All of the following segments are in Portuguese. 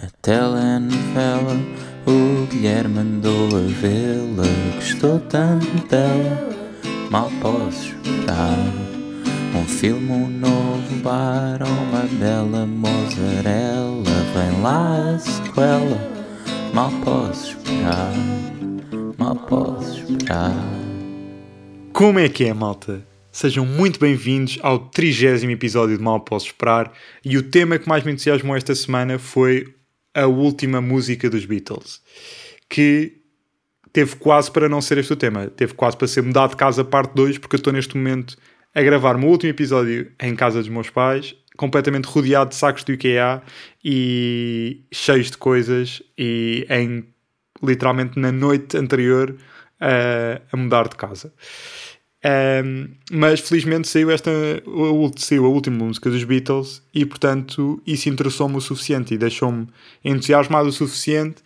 A telenovela, o Guilherme andou a vê-la, gostou tanto dela, mal posso esperar. Um filme, um novo bar, uma bela mozzarella, vem lá a sequela, mal posso esperar, mal posso esperar. Como é que é, malta? Sejam muito bem-vindos ao trigésimo episódio de Mal Posso Esperar e o tema que mais me entusiasmou esta semana foi a última música dos Beatles, que teve quase para não ser este o tema, teve quase para ser mudado de casa parte 2, porque eu estou neste momento a gravar o meu último episódio em casa dos meus pais, completamente rodeado de sacos do IKEA e cheios de coisas e em literalmente na noite anterior a, a mudar de casa. Um, mas felizmente saiu esta saiu a última música dos Beatles e portanto isso interessou-me o suficiente e deixou-me entusiasmado o suficiente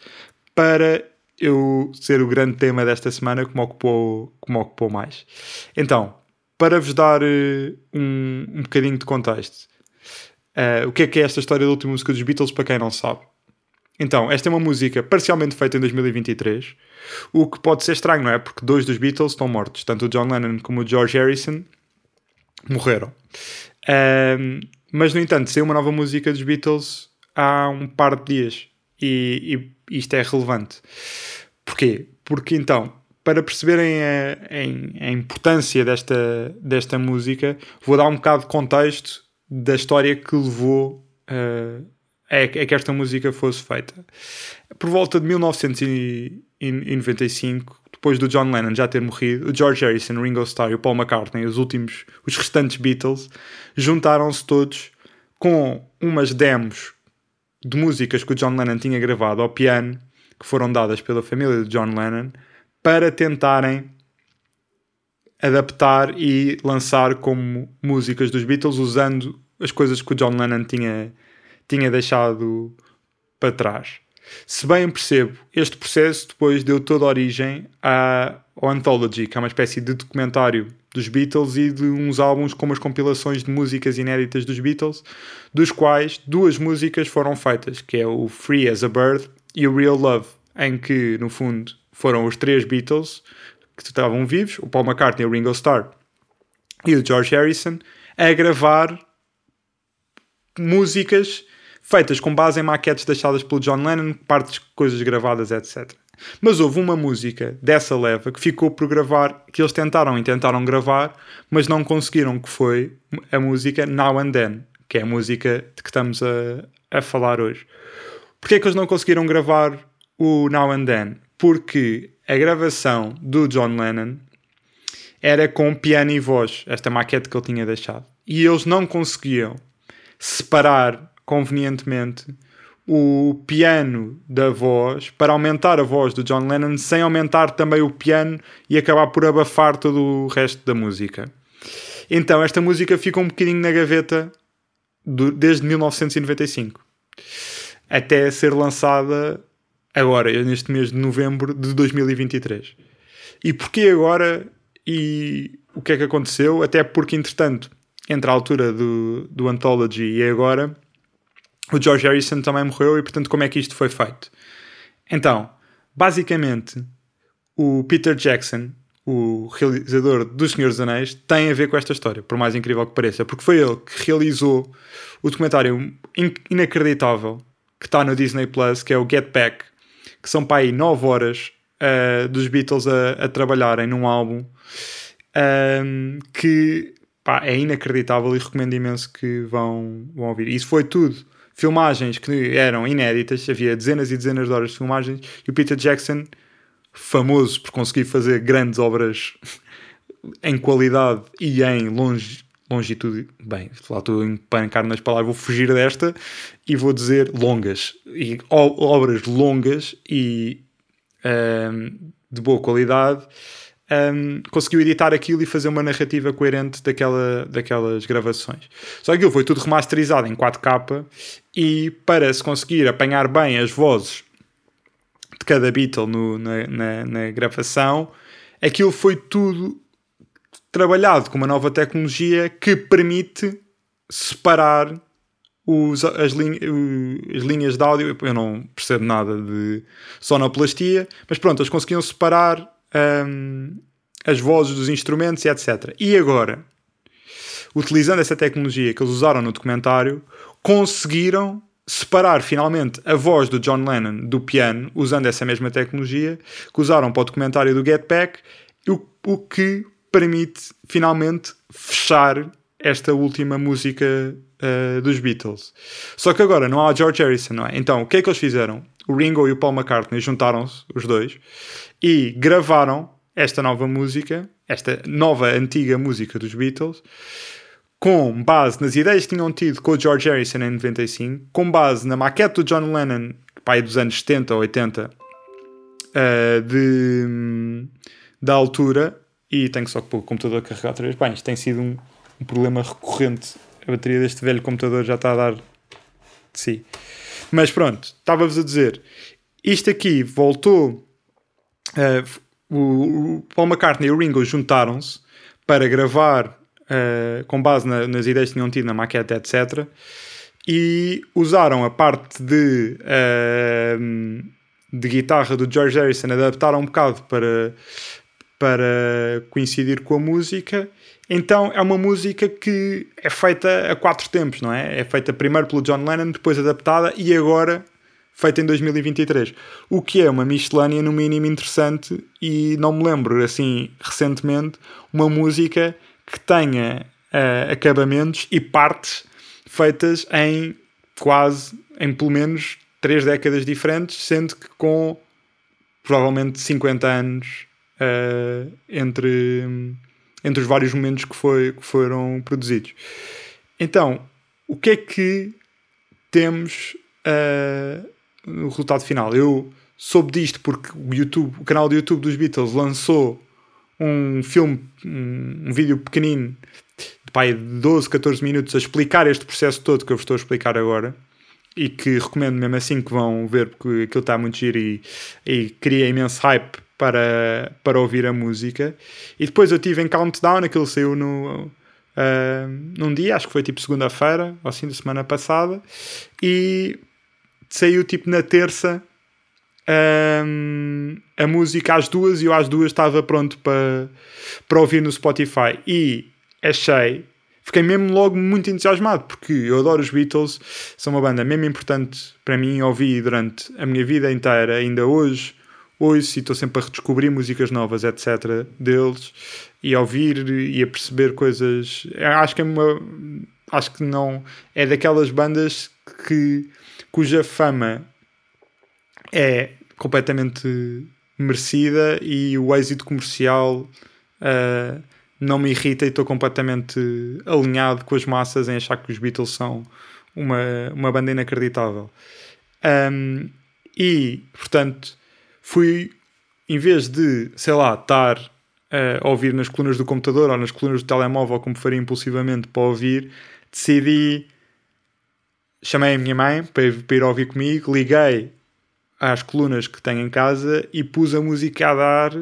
para eu ser o grande tema desta semana que me ocupou, que me ocupou mais. Então, para vos dar uh, um, um bocadinho de contexto, uh, o que é que é esta história da última música dos Beatles para quem não sabe? Então, esta é uma música parcialmente feita em 2023, o que pode ser estranho, não é? Porque dois dos Beatles estão mortos, tanto o John Lennon como o George Harrison morreram. Um, mas, no entanto, saiu uma nova música dos Beatles há um par de dias e, e isto é relevante. Porquê? Porque então, para perceberem a, a, a, importância desta, desta música, vou dar um bocado de contexto da história que levou uh, é, é que esta música fosse feita. Por volta de 1995, depois do John Lennon já ter morrido, o George Harrison, Ringo Starr e o Paul McCartney, os últimos, os restantes Beatles, juntaram-se todos com umas demos de músicas que o John Lennon tinha gravado ao piano, que foram dadas pela família de John Lennon, para tentarem adaptar e lançar como músicas dos Beatles usando as coisas que o John Lennon tinha tinha deixado para trás. Se bem percebo, este processo depois deu toda origem à, Anthology, que é uma espécie de documentário dos Beatles e de uns álbuns com umas compilações de músicas inéditas dos Beatles, dos quais duas músicas foram feitas, que é o Free as a Bird e o Real Love, em que, no fundo, foram os três Beatles que estavam vivos, o Paul McCartney, o Ringo Starr e o George Harrison, a gravar músicas feitas com base em maquetes deixadas pelo John Lennon, partes, coisas gravadas, etc. Mas houve uma música dessa leva que ficou por gravar, que eles tentaram e tentaram gravar, mas não conseguiram, que foi a música Now and Then, que é a música de que estamos a, a falar hoje. Porquê é que eles não conseguiram gravar o Now and Then? Porque a gravação do John Lennon era com piano e voz, esta maquete que ele tinha deixado. E eles não conseguiam separar convenientemente o piano da voz para aumentar a voz do John Lennon sem aumentar também o piano e acabar por abafar todo o resto da música. Então, esta música fica um bocadinho na gaveta do, desde 1995 até ser lançada agora, neste mês de novembro de 2023. E porquê agora e o que é que aconteceu? Até porque, entretanto, entre a altura do, do Anthology e agora, o George Harrison também morreu e, portanto, como é que isto foi feito? Então, basicamente, o Peter Jackson, o realizador dos Senhores dos Anéis, tem a ver com esta história, por mais incrível que pareça, porque foi ele que realizou o documentário inacreditável que está no Disney Plus, que é o Get Back, que são para aí 9 horas uh, dos Beatles a, a, trabalharem num álbum um, ehm, que pá, é inacreditável e recomendo imenso que vão, vão ouvir. Isso foi tudo filmagens que eram inéditas, havia dezenas e dezenas de horas de filmagens, e o Peter Jackson, famoso por conseguir fazer grandes obras em qualidade e em longe, longitude, bem, lá estou a empancar nas palavras, vou fugir desta e vou dizer longas, e obras longas e um, de boa qualidade, um, conseguiu editar aquilo e fazer uma narrativa coerente daquela, daquelas gravações. Só que aquilo foi tudo remasterizado em 4K e para se conseguir apanhar bem as vozes de cada Beatle no, na, na, na gravação, aquilo foi tudo trabalhado com uma nova tecnologia que permite separar os, as, lin, as linhas de áudio, eu não percebo nada de sonoplastia, mas pronto, eles conseguiam separar um, as vozes dos instrumentos e etc. E agora, utilizando essa tecnologia que eles usaram no documentário, conseguiram separar finalmente a voz do John Lennon do piano, usando essa mesma tecnologia que usaram para o documentário do Get Back, o, o que permite finalmente fechar esta última música uh, dos Beatles. Só que agora não há George Harrison, não é? Então o que é que eles fizeram? O Ringo e o Paul McCartney juntaram-se, os dois, e gravaram esta nova música, esta nova antiga música dos Beatles, com base nas ideias que tinham tido com o George Harrison em 95, com base na maquete do John Lennon, pai dos anos 70 ou 80, uh, de, da altura, e tenho só que pôr o computador a carregar outra vez. Bem, isto tem sido um, um, problema recorrente. A bateria deste velho computador já está a dar de si. Mas pronto, estava-vos a dizer, isto aqui voltou. Uh, o, Paul McCartney e o Ringo juntaram-se para gravar uh, com base na, nas ideias que tinham tido na maquete, etc. E usaram a parte de, uh, de guitarra do George Harrison, adaptaram um bocado para, para coincidir com a música. Então é uma música que é feita a quatro tempos, não é? É feita primeiro pelo John Lennon, depois adaptada e agora feita em 2023. O que é uma miscelânea no mínimo interessante e não me lembro, assim, recentemente, uma música que tenha uh, acabamentos e partes feitas em quase, em pelo menos três décadas diferentes, sendo que com provavelmente 50 anos uh, entre, entre os vários momentos que, foi, que foram produzidos. Então, o que é que temos uh, no resultado final? Eu soube disto porque o, YouTube, o canal do YouTube dos Beatles lançou um filme, um, um vídeo pequenino de pai, 12, 14 minutos a explicar este processo todo que eu vos estou a explicar agora e que recomendo mesmo assim que vão ver porque aquilo está muito giro e, e cria imenso hype para, para ouvir a música. E depois eu tive em Countdown, aquilo saiu no, uh, num dia, acho que foi tipo segunda-feira, ou assim da semana passada, e saiu tipo na terça um, a música às duas e eu às duas estava pronto para, para ouvir no Spotify e achei, fiquei mesmo logo muito entusiasmado porque eu adoro os Beatles, são uma banda mesmo importante para mim, ouvi durante a minha vida inteira, ainda hoje ouço e estou sempre a redescobrir músicas novas, etc. deles e a ouvir e a perceber coisas. Acho que é uma. Acho que não. É daquelas bandas que, cuja fama é completamente merecida e o êxito comercial uh, não me irrita e estou completamente alinhado com as massas em achar que os Beatles são uma, uma banda inacreditável. Um, e, portanto, fui, em vez de, sei lá, estar a ouvir nas colunas do computador ou nas colunas do telemóvel, como faria impulsivamente para ouvir, decidi. Chamei a minha mãe para, para ir ouvir comigo, liguei às colunas que tenho em casa e pus a música a dar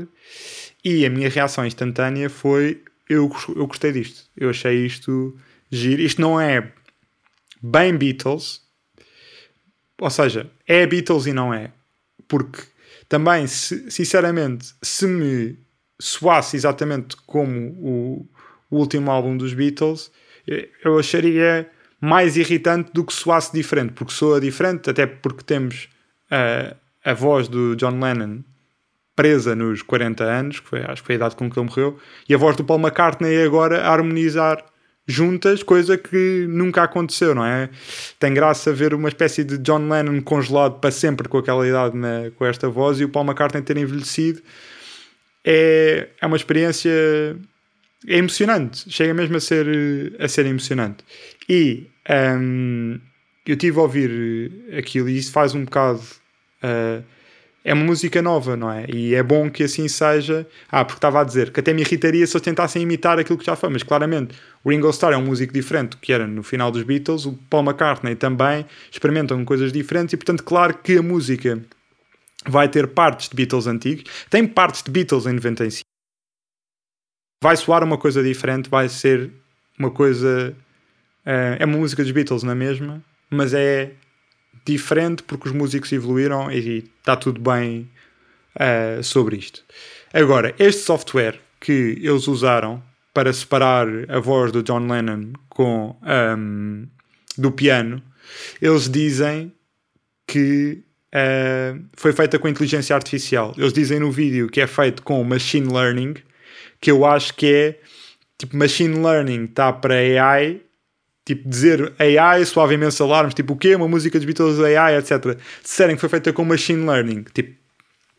e a minha reação instantânea foi eu, eu gostei disto, eu achei isto giro, isto não é bem Beatles ou seja, é Beatles e não é porque também, se, sinceramente, se me soasse exatamente como o, o último álbum dos Beatles, eu acharia mais irritante do que soasse diferente, porque soa diferente, até porque temos a, a voz do John Lennon presa nos 40 anos, que foi, acho que foi a idade com que ele morreu, e a voz do Paul McCartney agora a harmonizar juntas, coisa que nunca aconteceu, não é? Tem graça ver uma espécie de John Lennon congelado para sempre com aquela idade, na, com esta voz, e o Paul McCartney ter envelhecido. É, é uma experiência é emocionante, chega mesmo a ser, a ser emocionante. E um, eu tive a ouvir aquilo e isso faz um bocado. Uh, é uma música nova, não é? E é bom que assim seja. Ah, porque estava a dizer que até me irritaria se eles tentassem imitar aquilo que já foi, mas claramente o Ringo Starr é um músico diferente que era no final dos Beatles, o Paul McCartney também experimentam coisas diferentes e, portanto, claro que a música vai ter partes de Beatles antigos, tem partes de Beatles em 95. Vai soar uma coisa diferente, vai ser uma coisa. Uh, é uma música dos Beatles na mesma, mas é diferente porque os músicos evoluíram e está tudo bem uh, sobre isto. Agora, este software que eles usaram para separar a voz do John Lennon com um, do piano, eles dizem que uh, foi feita com inteligência artificial. Eles dizem no vídeo que é feito com machine learning, que eu acho que é tipo machine learning está para AI, tipo dizer AI soava imenso alarmes, tipo o quê? Uma música dos Beatles AI, etc. Disserem que foi feita com machine learning, tipo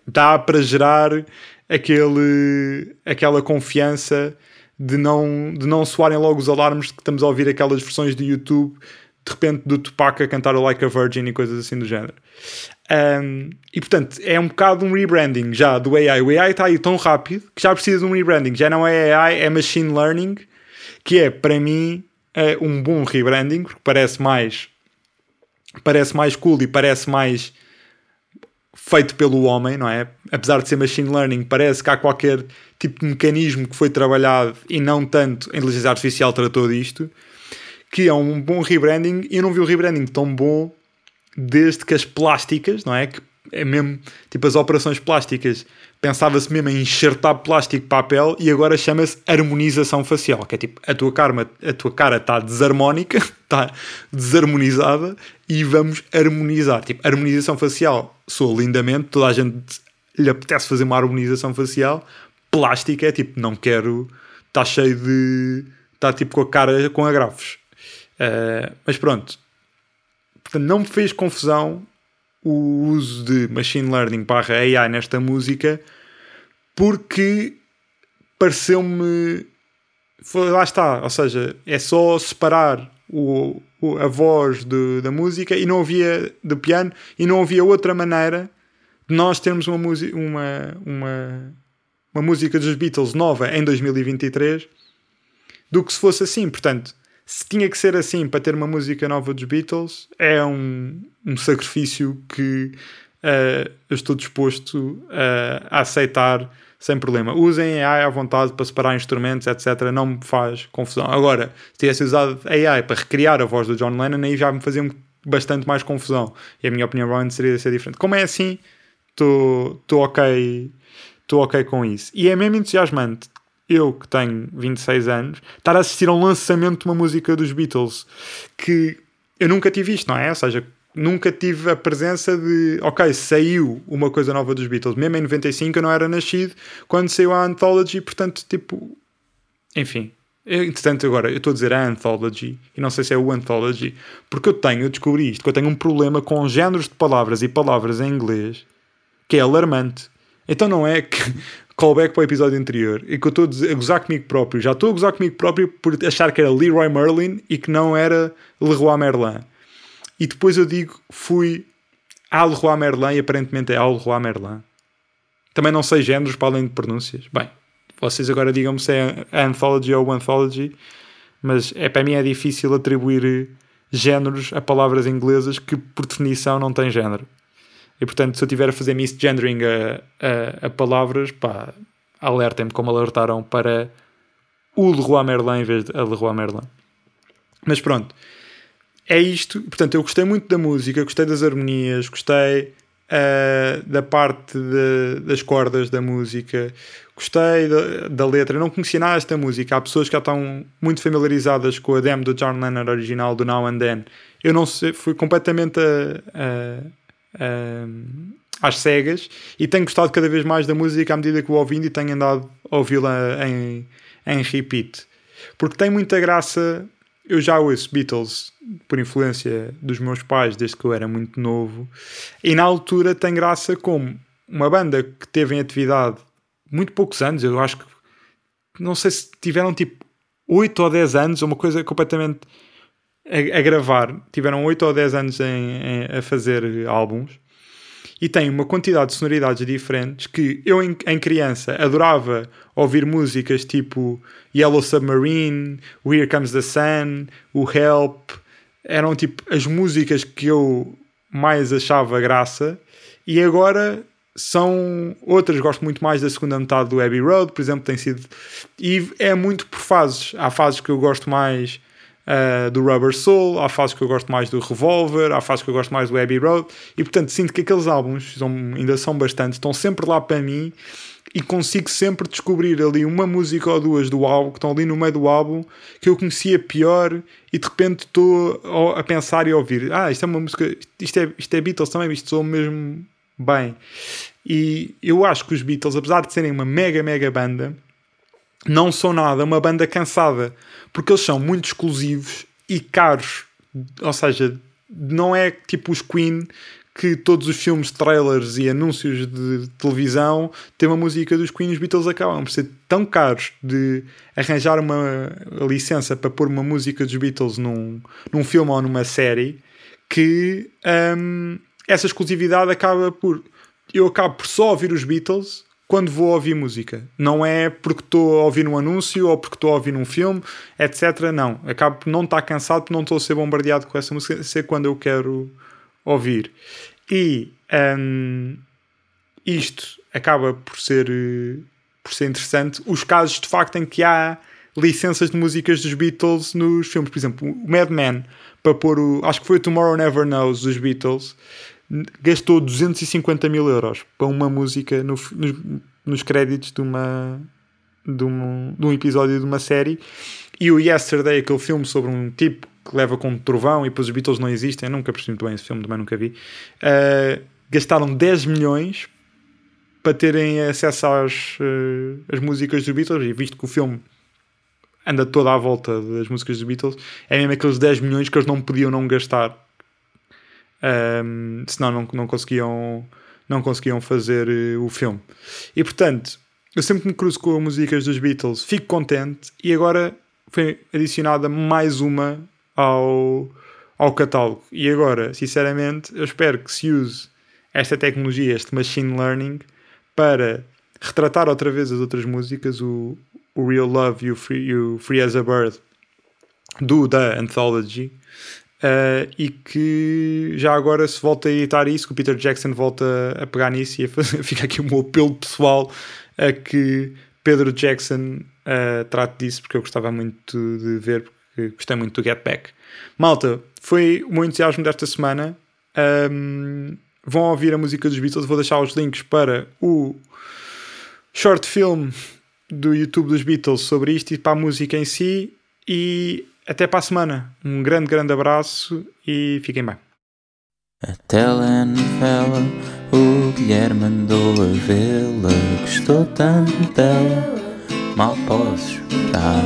dá para gerar aquele, aquela confiança de não, de não soarem logo os alarmes que estamos a ouvir aquelas versões do YouTube de repente do Tupac a cantar o Like a Virgin e coisas assim do género. Um, e portanto é um bocado um rebranding já do AI. O AI está aí tão rápido que já precisa de um rebranding. Já não é AI, é machine learning, que é para mim é um bom rebranding, porque parece mais parece mais cool e parece mais feito pelo homem, não é? Apesar de ser machine learning, parece que há qualquer tipo de mecanismo que foi trabalhado e não tanto a inteligência artificial tratou disto, que é um bom rebranding. E eu não vi um rebranding tão bom desde que as plásticas, não é? Que é mesmo tipo as operações plásticas, pensava-se mesmo em enxertar plástico papel e agora chama-se harmonização facial, que é tipo a tua, karma, a tua cara está desarmónica, está desarmonizada e vamos harmonizar. Tipo, harmonização facial soa lindamente, toda a gente lhe apetece fazer uma harmonização facial. Plástica é tipo, não quero, está cheio de. está tipo com a cara com agrafos. Uh, mas pronto, portanto, não me fez confusão o uso de machine learning barra AI nesta música porque pareceu-me. Lá está, ou seja, é só separar o, o, a voz de, da música e não havia do piano e não havia outra maneira de nós termos uma, uma, uma, uma música dos Beatles nova em 2023 do que se fosse assim. Portanto, se tinha que ser assim para ter uma música nova dos Beatles, é um, um sacrifício que uh, eu estou disposto uh, a aceitar sem problema. Usem AI à vontade para separar instrumentos, etc. Não me faz confusão. Agora, se tivesse usado AI para recriar a voz do John Lennon, aí já me fazia bastante mais confusão. E a minha opinião provavelmente seria ser diferente. Como é assim, estou ok, ok com isso. E é mesmo entusiasmante eu que tenho 26 anos, estar a assistir a um lançamento de uma música dos Beatles que eu nunca tive isto, não é? Ou seja, nunca tive a presença de, ok, saiu uma coisa nova dos Beatles. Mesmo em 95 eu não era nascido quando saiu a Anthology, portanto, tipo, enfim. Entretanto, agora eu estou a dizer a Anthology e não sei se é o Anthology, porque eu tenho, eu descobri isto, que eu tenho um problema com géneros de palavras e palavras em inglês que é alarmante. Então não é que callback para o episódio anterior e que eu estou a gozar comigo próprio. Já estou a gozar comigo próprio por achar que era Leroy Merlin e que não era Leroy Merlin. E depois eu digo, fui a Leroy Merlin e aparentemente é ao Leroy Merlin. Também não sei géneros para além de pronúncias. Bem, vocês agora digam-me se é Anthology ou Anthology, mas é, para mim é difícil atribuir géneros a palavras inglesas que por definição não têm género. E portanto, se eu estiver a fazer misgendering a, a, a palavras, pá, alertem-me como alertaram para o Leroy Merlin em vez de a Leroy Merlin. Mas pronto, é isto. Portanto, eu gostei muito da música, gostei das harmonias, gostei uh, da parte de, das cordas da música, gostei da, da, letra. Não conhecia nada desta música. Há pessoas que já estão muito familiarizadas com a demo do John Lennon original do Now and Then. Eu não sei, fui completamente a, a uh, às cegas e tenho gostado cada vez mais da música à medida que vou ouvindo e tenho andado a ouvi-la em, em repeat. Porque tem muita graça. Eu já ouço Beatles por influência dos meus pais desde que eu era muito novo, e na altura tem graça como uma banda que teve em atividade muito poucos anos, eu acho que não sei se tiveram tipo 8 ou 10 anos, uma coisa completamente a, a gravar, tiveram 8 ou 10 anos em, em, a fazer álbuns. E tem uma quantidade de sonoridades diferentes que eu em, em, criança adorava ouvir músicas tipo Yellow Submarine, Here Comes the Sun, o Help, eram tipo as músicas que eu mais achava graça. E agora são outras, gosto muito mais da segunda metade do Abbey Road, por exemplo, tem sido. E é muito por fases, há fases que eu gosto mais uh, do Rubber Soul, há fases que eu gosto mais do Revolver, há fases que eu gosto mais do Abbey Road, e portanto sinto que aqueles álbuns são, ainda são bastante, estão sempre lá para mim e consigo sempre descobrir ali uma música ou duas do álbum que estão ali no meio do álbum que eu conhecia pior e de repente estou a pensar e a ouvir ah, isto é uma música, isto é, isto é Beatles também, isto sou mesmo bem. E eu acho que os Beatles, apesar de serem uma mega mega banda não são nada uma banda cansada porque eles são muito exclusivos e caros. Ou seja, não é tipo os Queen que todos os filmes, trailers e anúncios de televisão têm uma música dos Queen os Beatles acabam por ser tão caros de arranjar uma licença para pôr uma música dos Beatles num, num filme ou numa série que um, essa exclusividade acaba por eu acabo por só ouvir os Beatles quando vou ouvir música. Não é porque estou a ouvir um anúncio ou porque estou a ouvir um filme, etc. Não. Acabo por não estar cansado, porque não estou a ser bombardeado com essa música, ser quando eu quero ouvir. E um, isto acaba por ser, por ser interessante. Os casos de facto em que há licenças de músicas dos Beatles nos filmes, por exemplo, o Mad Men, para pôr o. Acho que foi o Tomorrow Never Knows dos Beatles, gastou 250 mil euros para uma música no, nos, nos créditos de uma. De um, de um episódio de uma série e o Yesterday, aquele filme sobre um tipo que leva com um trovão e depois os Beatles não existem, eu nunca percebi muito bem esse filme, também nunca vi. Uh, gastaram 10 milhões para terem acesso às uh, as músicas dos Beatles, e visto que o filme anda toda à volta das músicas dos Beatles, é mesmo aqueles 10 milhões que eles não podiam não gastar, um, senão não, não, conseguiam, não conseguiam fazer uh, o filme. E portanto, eu sempre me cruzo com as músicas dos Beatles, fico contente, e agora foi adicionada mais uma ao, ao catálogo. E agora, sinceramente, eu espero que se use esta tecnologia, este machine learning, para retratar outra vez as outras músicas, o, o Real Love e o Free, Free as a Bird do da Anthology. Uh, e que já agora se volta a editar isso, que o Peter Jackson volta a pegar nisso e a fazer, fica aqui o meu apelo pessoal a que Pedro Jackson uh, trate disso, porque eu gostava muito de ver, que gostei muito do Get Back. Malta, foi o meu entusiasmo desta semana. Um, vão ouvir a música dos Beatles. Vou deixar os links para o short film do YouTube dos Beatles sobre isto e para a música em si. E até para a semana. Um grande, grande abraço e fiquem bem. A telenovela, o Guilherme andou a vê-la, gostou tanto dela, mal posso esperar.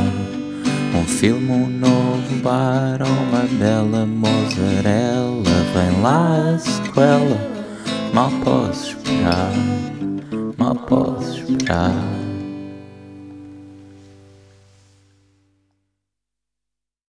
Um filme, um novo bar, uma bela mozzarella Vem lá a sequela, mal posso esperar, mal posso esperar